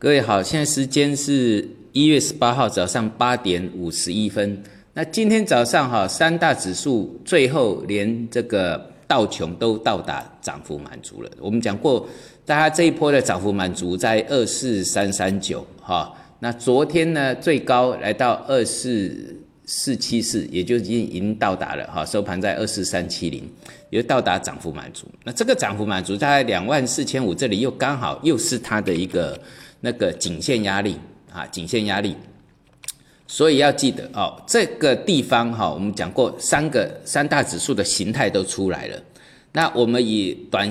各位好，现在时间是一月十八号早上八点五十一分。那今天早上哈，三大指数最后连这个道琼都到达涨幅满足了。我们讲过，大家这一波的涨幅满足在二四三三九哈。那昨天呢，最高来到二四四七四，也就已经已经到达了哈，收盘在二四三七零，也到达涨幅满足。那这个涨幅满足大概两万四千五，这里又刚好又是它的一个。那个颈线压力啊，颈线压力，所以要记得哦，这个地方哈，我们讲过三个三大指数的形态都出来了。那我们以短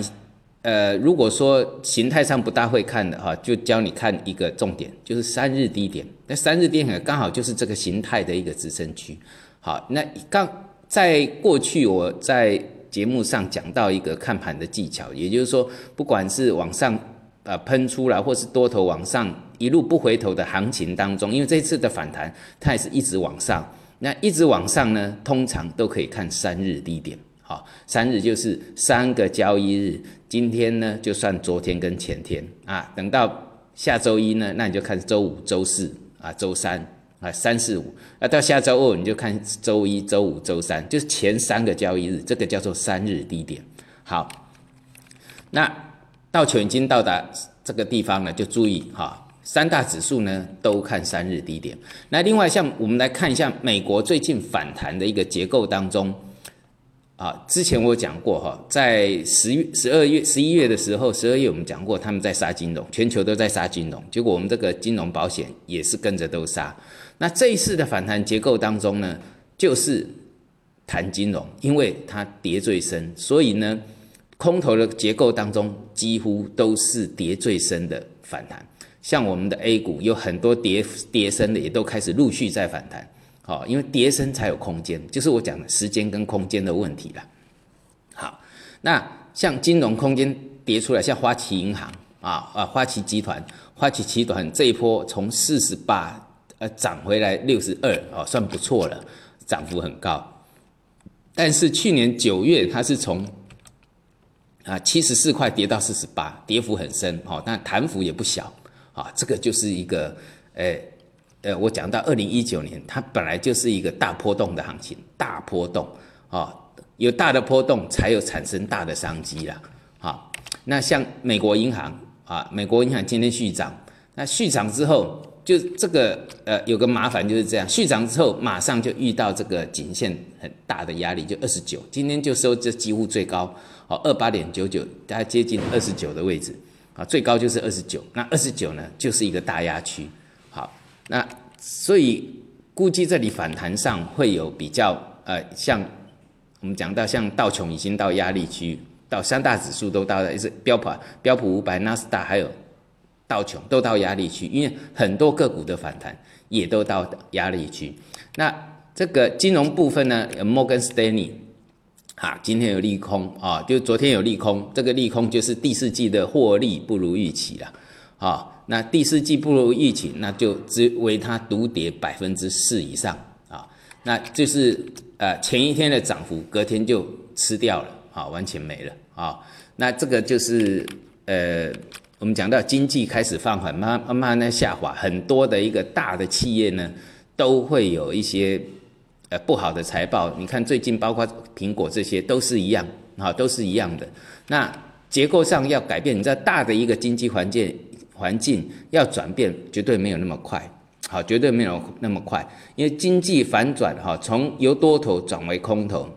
呃，如果说形态上不大会看的哈，就教你看一个重点，就是三日低点。那三日低点刚好就是这个形态的一个支撑区。好，那刚在过去我在节目上讲到一个看盘的技巧，也就是说，不管是往上。呃，喷出来或是多头往上一路不回头的行情当中，因为这次的反弹它也是一直往上，那一直往上呢，通常都可以看三日低点，好，三日就是三个交易日，今天呢就算昨天跟前天啊，等到下周一呢，那你就看周五、周四啊、周三啊，三四五，那到下周二你就看周一周五、周三，就是前三个交易日，这个叫做三日低点，好，那。道琼已经到达这个地方了，就注意哈，三大指数呢都看三日低点。那另外像我们来看一下美国最近反弹的一个结构当中，啊，之前我讲过哈，在十月、十二月、十一月的时候，十二月我们讲过他们在杀金融，全球都在杀金融，结果我们这个金融保险也是跟着都杀。那这一次的反弹结构当中呢，就是谈金融，因为它跌最深，所以呢。空头的结构当中，几乎都是跌最深的反弹。像我们的 A 股有很多跌跌深的，也都开始陆续在反弹。好，因为跌深才有空间，就是我讲的时间跟空间的问题了。好，那像金融空间跌出来，像花旗银行啊啊，花旗集团、花旗集团这一波从四十八呃涨回来六十二哦，算不错了，涨幅很高。但是去年九月它是从啊，七十四块跌到四十八，跌幅很深，哦，但弹幅也不小，啊，这个就是一个，呃，呃，我讲到二零一九年，它本来就是一个大波动的行情，大波动，啊，有大的波动才有产生大的商机啦，好，那像美国银行，啊，美国银行今天续涨，那续涨之后，就这个，呃，有个麻烦就是这样，续涨之后马上就遇到这个颈线很大的压力，就二十九，今天就收这几乎最高。好，二八点九九，大概接近二十九的位置，啊，最高就是二十九，那二十九呢，就是一个大压区，好，那所以估计这里反弹上会有比较，呃，像我们讲到像道琼已经到压力区，到三大指数都到了，是标普标普五百、纳斯达还有道琼都到压力区，因为很多个股的反弹也都到压力区，那这个金融部分呢，摩根斯丹利。啊，今天有利空啊，就昨天有利空，这个利空就是第四季的获利不如预期了，啊，那第四季不如预期，那就只为它独跌百分之四以上啊，那就是呃前一天的涨幅，隔天就吃掉了，啊，完全没了啊，那这个就是呃我们讲到经济开始放缓，慢慢慢的下滑，很多的一个大的企业呢都会有一些。呃，不好的财报，你看最近包括苹果这些都是一样，啊，都是一样的。那结构上要改变，你知道大的一个经济环境环境要转变，绝对没有那么快，好，绝对没有那么快，因为经济反转哈，从由多头转为空头。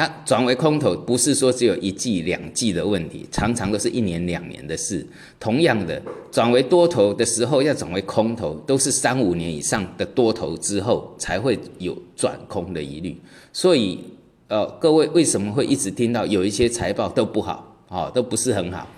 它转为空头不是说只有一季两季的问题，常常都是一年两年的事。同样的，转为多头的时候要转为空头，都是三五年以上的多头之后才会有转空的疑虑。所以，呃，各位为什么会一直听到有一些财报都不好，哦，都不是很好？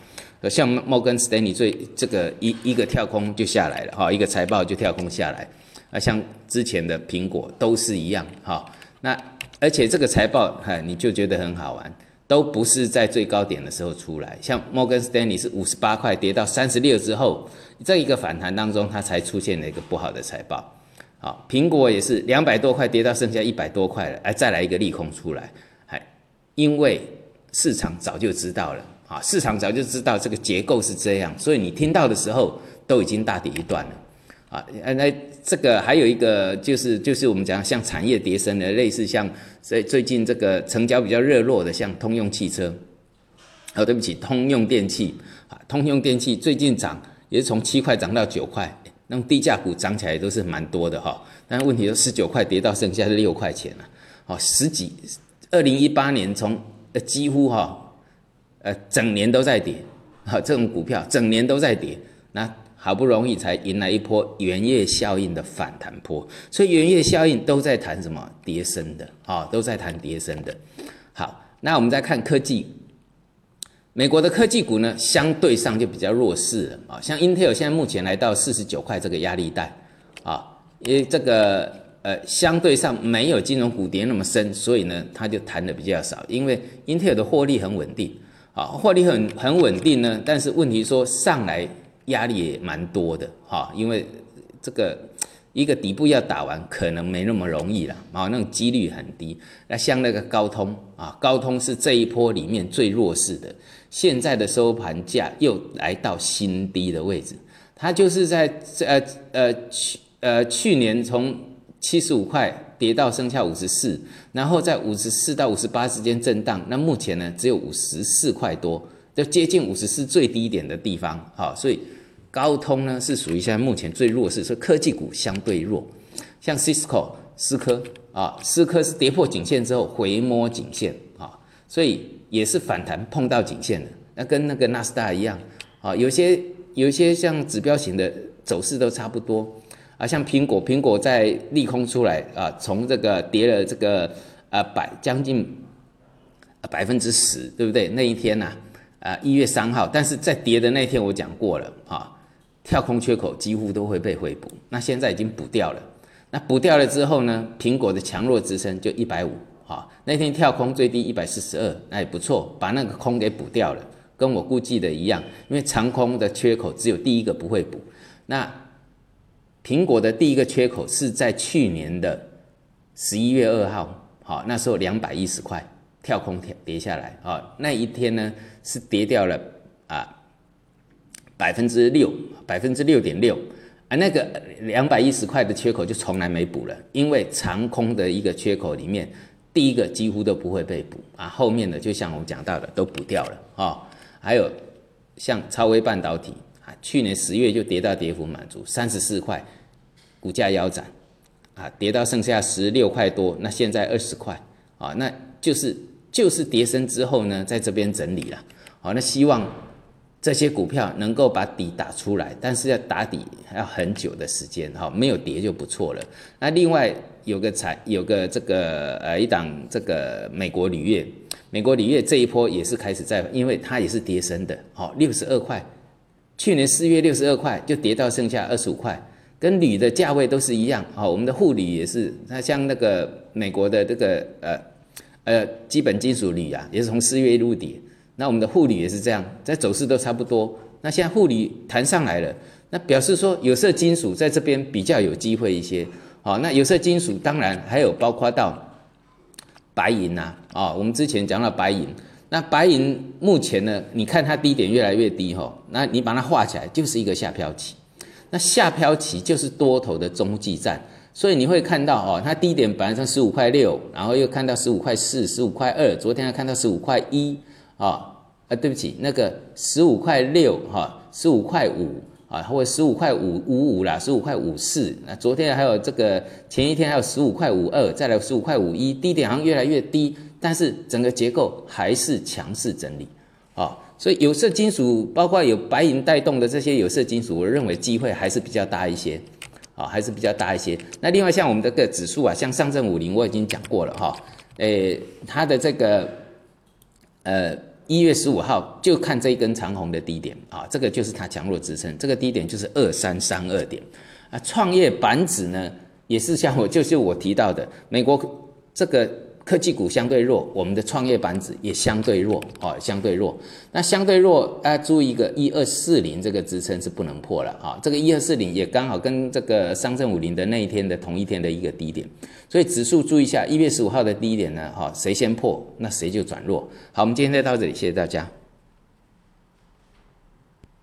像摩根斯丹利最这个一一个跳空就下来了，哈，一个财报就跳空下来。啊，像之前的苹果都是一样，哈，那。而且这个财报，哈，你就觉得很好玩，都不是在最高点的时候出来。像摩根斯丹利是五十八块跌到三十六之后，这一个反弹当中，它才出现了一个不好的财报。好，苹果也是两百多块跌到剩下一百多块了，哎，再来一个利空出来，还因为市场早就知道了，啊，市场早就知道这个结构是这样，所以你听到的时候都已经大跌一段了，啊，那这个还有一个就是就是我们讲像产业跌升的，类似像最最近这个成交比较热络的，像通用汽车，哦，对不起，通用电器。啊，通用电器最近涨也是从七块涨到九块，那种低价股涨起来都是蛮多的哈，但问题是十九块跌到剩下是六块钱了，哦，十几，二零一八年从呃几乎哈。呃，整年都在跌，哈，这种股票整年都在跌，那好不容易才迎来一波元月效应的反弹波，所以元月效应都在谈什么？跌升的，啊，都在谈跌升的。好，那我们再看科技，美国的科技股呢，相对上就比较弱势了，啊，像 Intel 现在目前来到四十九块这个压力带，啊，因为这个呃相对上没有金融股跌那么深，所以呢，它就弹的比较少，因为 Intel 的获利很稳定。啊，获利很很稳定呢，但是问题说上来压力也蛮多的哈，因为这个一个底部要打完可能没那么容易了啊，那种几率很低。那像那个高通啊，高通是这一波里面最弱势的，现在的收盘价又来到新低的位置，它就是在呃呃去呃去年从七十五块。跌到剩下五十四，然后在五十四到五十八之间震荡。那目前呢，只有五十四块多，就接近五十四最低点的地方。啊，所以高通呢是属于现在目前最弱势，所以科技股相对弱。像 Cisco 思科啊，思科是跌破颈线之后回摸颈线啊，所以也是反弹碰到颈线的。那跟那个纳斯达一样啊，有些有些像指标型的走势都差不多。啊，像苹果，苹果在利空出来啊，从这个跌了这个啊百将近百分之十，对不对？那一天呐，啊啊一月三号，但是在跌的那天我讲过了啊，跳空缺口几乎都会被回补，那现在已经补掉了。那补掉了之后呢，苹果的强弱支撑就一百五啊，那天跳空最低一百四十二，那也不错，把那个空给补掉了，跟我估计的一样，因为长空的缺口只有第一个不会补，那。苹果的第一个缺口是在去年的十一月二号，好，那时候两百一十块跳空跳跌下来，啊，那一天呢是跌掉了啊百分之六，百分之六点六，啊，那个两百一十块的缺口就从来没补了，因为长空的一个缺口里面，第一个几乎都不会被补，啊，后面的就像我讲到的都补掉了，啊，还有像超微半导体啊。去年十月就跌到跌幅满足三十四块，股价腰斩，啊，跌到剩下十六块多，那现在二十块，啊，那就是就是跌升之后呢，在这边整理了，好，那希望这些股票能够把底打出来，但是要打底要很久的时间，哈，没有跌就不错了。那另外有个财有个这个呃一档这个美国铝业，美国铝业这一波也是开始在，因为它也是跌升的，好，六十二块。去年四月六十二块就跌到剩下二十五块，跟铝的价位都是一样好。我们的沪铝也是，它像那个美国的这个呃呃基本金属铝啊，也是从四月入底。那我们的沪铝也是这样，在走势都差不多。那现在沪铝弹上来了，那表示说有色金属在这边比较有机会一些。好，那有色金属当然还有包括到白银呐啊，我们之前讲到白银。那白银目前呢？你看它低点越来越低哈，那你把它画起来就是一个下漂期。那下漂期就是多头的中继站，所以你会看到哦，它低点本来从十五块六，然后又看到十五块四、十五块二，昨天还看到十五块一啊啊，对不起，那个十五块六哈，十五块五。啊，或者十五块五五五啦，十五块五四。那昨天还有这个，前一天还有十五块五二，再来十五块五一，低点好像越来越低，但是整个结构还是强势整理啊。所以有色金属，包括有白银带动的这些有色金属，我认为机会还是比较大一些啊，还是比较大一些。那另外像我们这个指数啊，像上证五零，我已经讲过了哈，诶，它的这个呃。一月十五号就看这一根长红的低点啊，这个就是它强弱支撑，这个低点就是二三三二点啊。创业板指呢，也是像我就是我提到的，美国这个。科技股相对弱，我们的创业板指也相对弱，哦，相对弱。那相对弱，大家注意一个一二四零这个支撑是不能破了啊。这个一二四零也刚好跟这个上证五零的那一天的同一天的一个低点，所以指数注意一下，一月十五号的低点呢，哈，谁先破，那谁就转弱。好，我们今天就到这里，谢谢大家。